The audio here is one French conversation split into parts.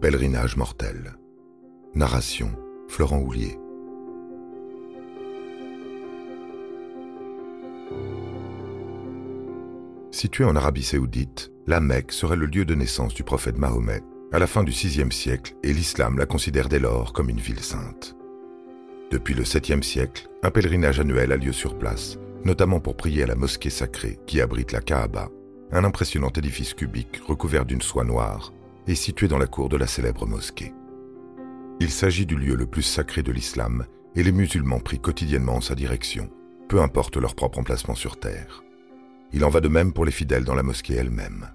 pèlerinage mortel. Narration Florent Houlier. Située en Arabie saoudite, la Mecque serait le lieu de naissance du prophète Mahomet à la fin du VIe siècle et l'islam la considère dès lors comme une ville sainte. Depuis le 7e siècle, un pèlerinage annuel a lieu sur place, notamment pour prier à la mosquée sacrée qui abrite la Kaaba, un impressionnant édifice cubique recouvert d'une soie noire et situé dans la cour de la célèbre mosquée. Il s'agit du lieu le plus sacré de l'islam et les musulmans prient quotidiennement en sa direction, peu importe leur propre emplacement sur terre. Il en va de même pour les fidèles dans la mosquée elle-même.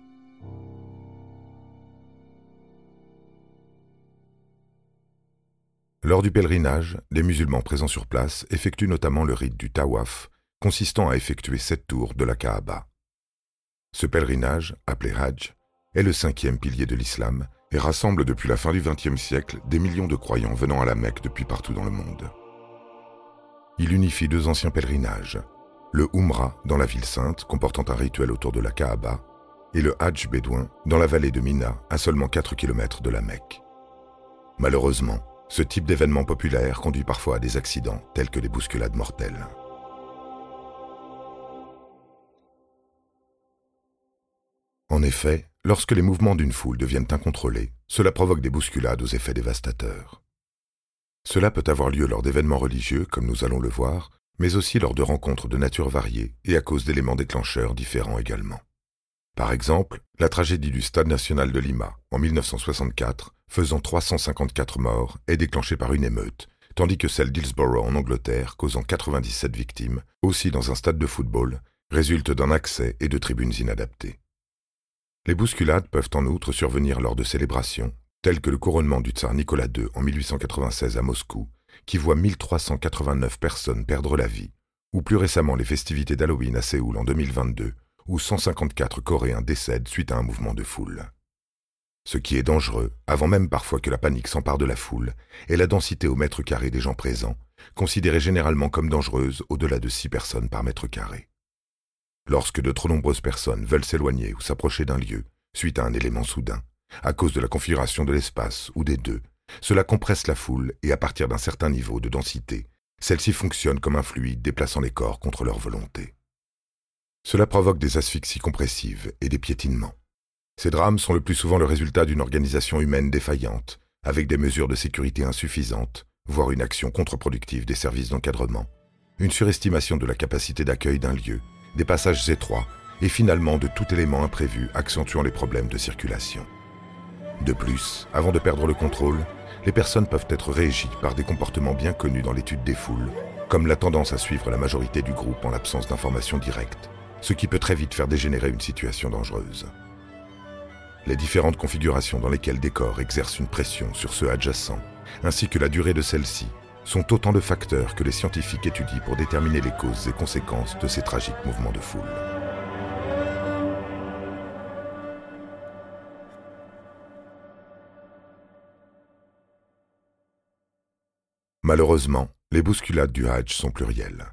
Lors du pèlerinage, les musulmans présents sur place effectuent notamment le rite du tawaf, consistant à effectuer sept tours de la Kaaba. Ce pèlerinage, appelé Hajj, est le cinquième pilier de l'islam et rassemble depuis la fin du XXe siècle des millions de croyants venant à la Mecque depuis partout dans le monde. Il unifie deux anciens pèlerinages, le Umrah dans la ville sainte comportant un rituel autour de la Kaaba et le Hajj bédouin dans la vallée de Mina à seulement 4 km de la Mecque. Malheureusement, ce type d'événement populaire conduit parfois à des accidents tels que des bousculades mortelles. En effet, lorsque les mouvements d'une foule deviennent incontrôlés, cela provoque des bousculades aux effets dévastateurs. Cela peut avoir lieu lors d'événements religieux, comme nous allons le voir, mais aussi lors de rencontres de nature variée et à cause d'éléments déclencheurs différents également. Par exemple, la tragédie du Stade national de Lima en 1964, faisant 354 morts, est déclenchée par une émeute, tandis que celle d'Hillsborough en Angleterre, causant 97 victimes, aussi dans un stade de football, résulte d'un accès et de tribunes inadaptées. Les bousculades peuvent en outre survenir lors de célébrations, telles que le couronnement du tsar Nicolas II en 1896 à Moscou, qui voit 1389 personnes perdre la vie, ou plus récemment les festivités d'Halloween à Séoul en 2022, où 154 Coréens décèdent suite à un mouvement de foule. Ce qui est dangereux, avant même parfois que la panique s'empare de la foule, est la densité au mètre carré des gens présents, considérée généralement comme dangereuse au-delà de 6 personnes par mètre carré. Lorsque de trop nombreuses personnes veulent s'éloigner ou s'approcher d'un lieu, suite à un élément soudain, à cause de la configuration de l'espace ou des deux, cela compresse la foule et à partir d'un certain niveau de densité, celle-ci fonctionne comme un fluide déplaçant les corps contre leur volonté. Cela provoque des asphyxies compressives et des piétinements. Ces drames sont le plus souvent le résultat d'une organisation humaine défaillante, avec des mesures de sécurité insuffisantes, voire une action contre-productive des services d'encadrement, une surestimation de la capacité d'accueil d'un lieu des passages étroits et finalement de tout élément imprévu accentuant les problèmes de circulation. De plus, avant de perdre le contrôle, les personnes peuvent être régies par des comportements bien connus dans l'étude des foules, comme la tendance à suivre la majorité du groupe en l'absence d'informations directes, ce qui peut très vite faire dégénérer une situation dangereuse. Les différentes configurations dans lesquelles des corps exercent une pression sur ceux adjacents, ainsi que la durée de celle-ci, sont autant de facteurs que les scientifiques étudient pour déterminer les causes et conséquences de ces tragiques mouvements de foule. Malheureusement, les bousculades du Hajj sont plurielles.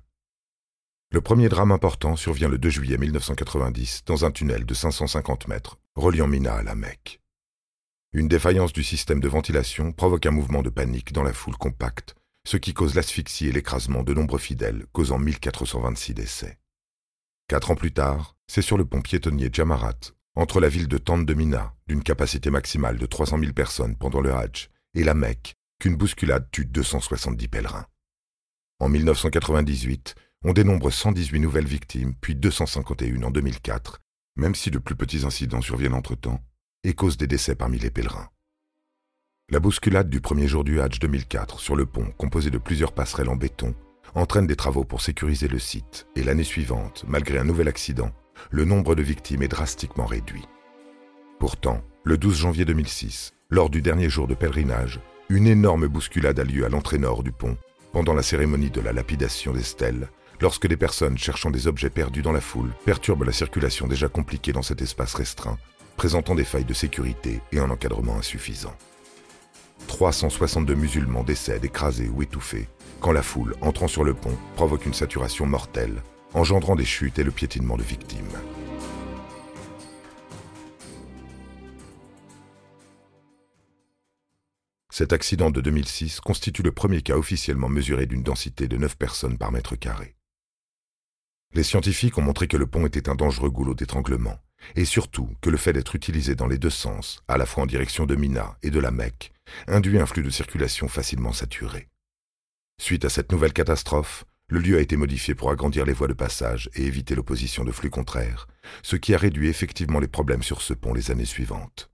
Le premier drame important survient le 2 juillet 1990 dans un tunnel de 550 mètres reliant Mina à la Mecque. Une défaillance du système de ventilation provoque un mouvement de panique dans la foule compacte ce qui cause l'asphyxie et l'écrasement de nombreux fidèles, causant 1426 décès. Quatre ans plus tard, c'est sur le pont piétonnier Jamarat, entre la ville de Tande de d'une capacité maximale de 300 000 personnes pendant le Hajj, et la Mecque, qu'une bousculade tue 270 pèlerins. En 1998, on dénombre 118 nouvelles victimes, puis 251 en 2004, même si de plus petits incidents surviennent entre-temps, et causent des décès parmi les pèlerins. La bousculade du premier jour du Hajj 2004 sur le pont, composé de plusieurs passerelles en béton, entraîne des travaux pour sécuriser le site, et l'année suivante, malgré un nouvel accident, le nombre de victimes est drastiquement réduit. Pourtant, le 12 janvier 2006, lors du dernier jour de pèlerinage, une énorme bousculade a lieu à l'entrée nord du pont, pendant la cérémonie de la lapidation des stèles, lorsque des personnes cherchant des objets perdus dans la foule perturbent la circulation déjà compliquée dans cet espace restreint, présentant des failles de sécurité et un encadrement insuffisant. 362 musulmans décèdent écrasés ou étouffés quand la foule entrant sur le pont provoque une saturation mortelle, engendrant des chutes et le piétinement de victimes. Cet accident de 2006 constitue le premier cas officiellement mesuré d'une densité de 9 personnes par mètre carré. Les scientifiques ont montré que le pont était un dangereux goulot d'étranglement, et surtout que le fait d'être utilisé dans les deux sens, à la fois en direction de Mina et de la Mecque, induit un flux de circulation facilement saturé. Suite à cette nouvelle catastrophe, le lieu a été modifié pour agrandir les voies de passage et éviter l'opposition de flux contraires, ce qui a réduit effectivement les problèmes sur ce pont les années suivantes.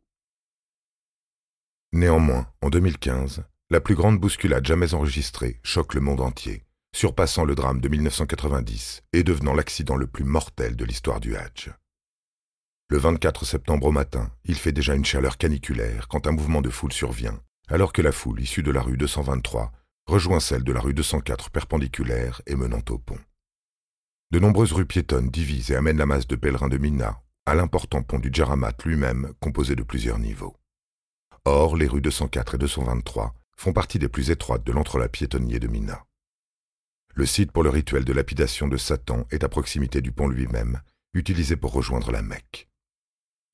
Néanmoins, en 2015, la plus grande bousculade jamais enregistrée choque le monde entier, surpassant le drame de 1990 et devenant l'accident le plus mortel de l'histoire du Hadj. Le 24 septembre au matin, il fait déjà une chaleur caniculaire quand un mouvement de foule survient, alors que la foule issue de la rue 223 rejoint celle de la rue 204 perpendiculaire et menant au pont. De nombreuses rues piétonnes divisent et amènent la masse de pèlerins de Mina à l'important pont du Djaramat lui-même composé de plusieurs niveaux. Or, les rues 204 et 223 font partie des plus étroites de l'entrelac piétonnier de Mina. Le site pour le rituel de lapidation de Satan est à proximité du pont lui-même, utilisé pour rejoindre la Mecque.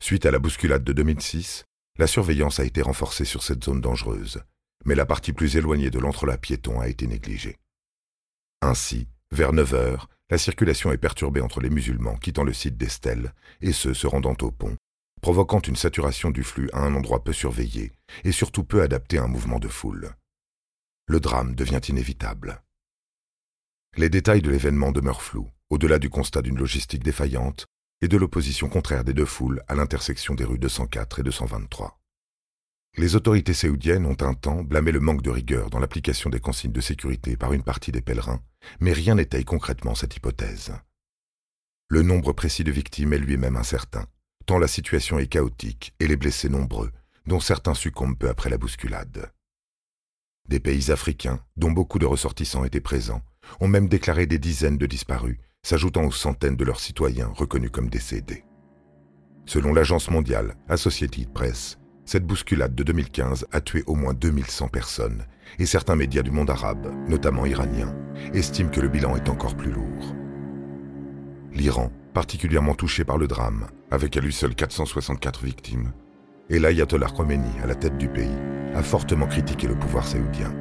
Suite à la bousculade de 2006, la surveillance a été renforcée sur cette zone dangereuse, mais la partie plus éloignée de l'entrelac piéton a été négligée. Ainsi, vers 9 heures, la circulation est perturbée entre les musulmans quittant le site d'Estelle et ceux se rendant au pont, provoquant une saturation du flux à un endroit peu surveillé et surtout peu adapté à un mouvement de foule. Le drame devient inévitable. Les détails de l'événement demeurent flous, au-delà du constat d'une logistique défaillante et de l'opposition contraire des deux foules à l'intersection des rues 204 et 223. Les autorités séoudiennes ont un temps blâmé le manque de rigueur dans l'application des consignes de sécurité par une partie des pèlerins, mais rien n'étaye concrètement cette hypothèse. Le nombre précis de victimes est lui-même incertain, tant la situation est chaotique et les blessés nombreux, dont certains succombent peu après la bousculade. Des pays africains, dont beaucoup de ressortissants étaient présents, ont même déclaré des dizaines de disparus, s'ajoutant aux centaines de leurs citoyens reconnus comme décédés. Selon l'agence mondiale Associated Press, cette bousculade de 2015 a tué au moins 2100 personnes, et certains médias du monde arabe, notamment iraniens, estiment que le bilan est encore plus lourd. L'Iran, particulièrement touché par le drame, avec à lui seul 464 victimes, et l'ayatollah Khomeini à la tête du pays, a fortement critiqué le pouvoir saoudien.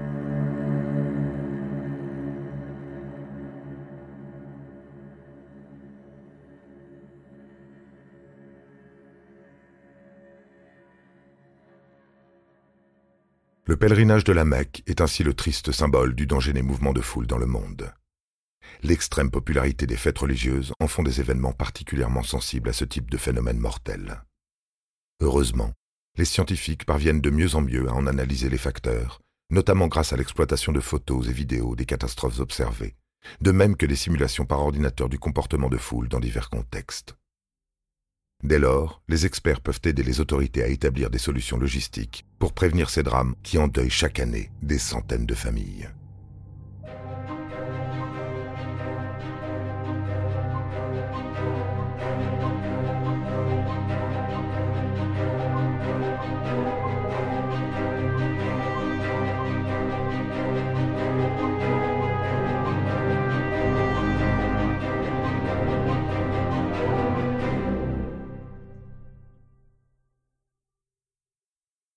Le pèlerinage de la Mecque est ainsi le triste symbole du danger des mouvements de foule dans le monde. L'extrême popularité des fêtes religieuses en font des événements particulièrement sensibles à ce type de phénomène mortel. Heureusement, les scientifiques parviennent de mieux en mieux à en analyser les facteurs, notamment grâce à l'exploitation de photos et vidéos des catastrophes observées, de même que des simulations par ordinateur du comportement de foule dans divers contextes. Dès lors, les experts peuvent aider les autorités à établir des solutions logistiques pour prévenir ces drames qui endeuillent chaque année des centaines de familles.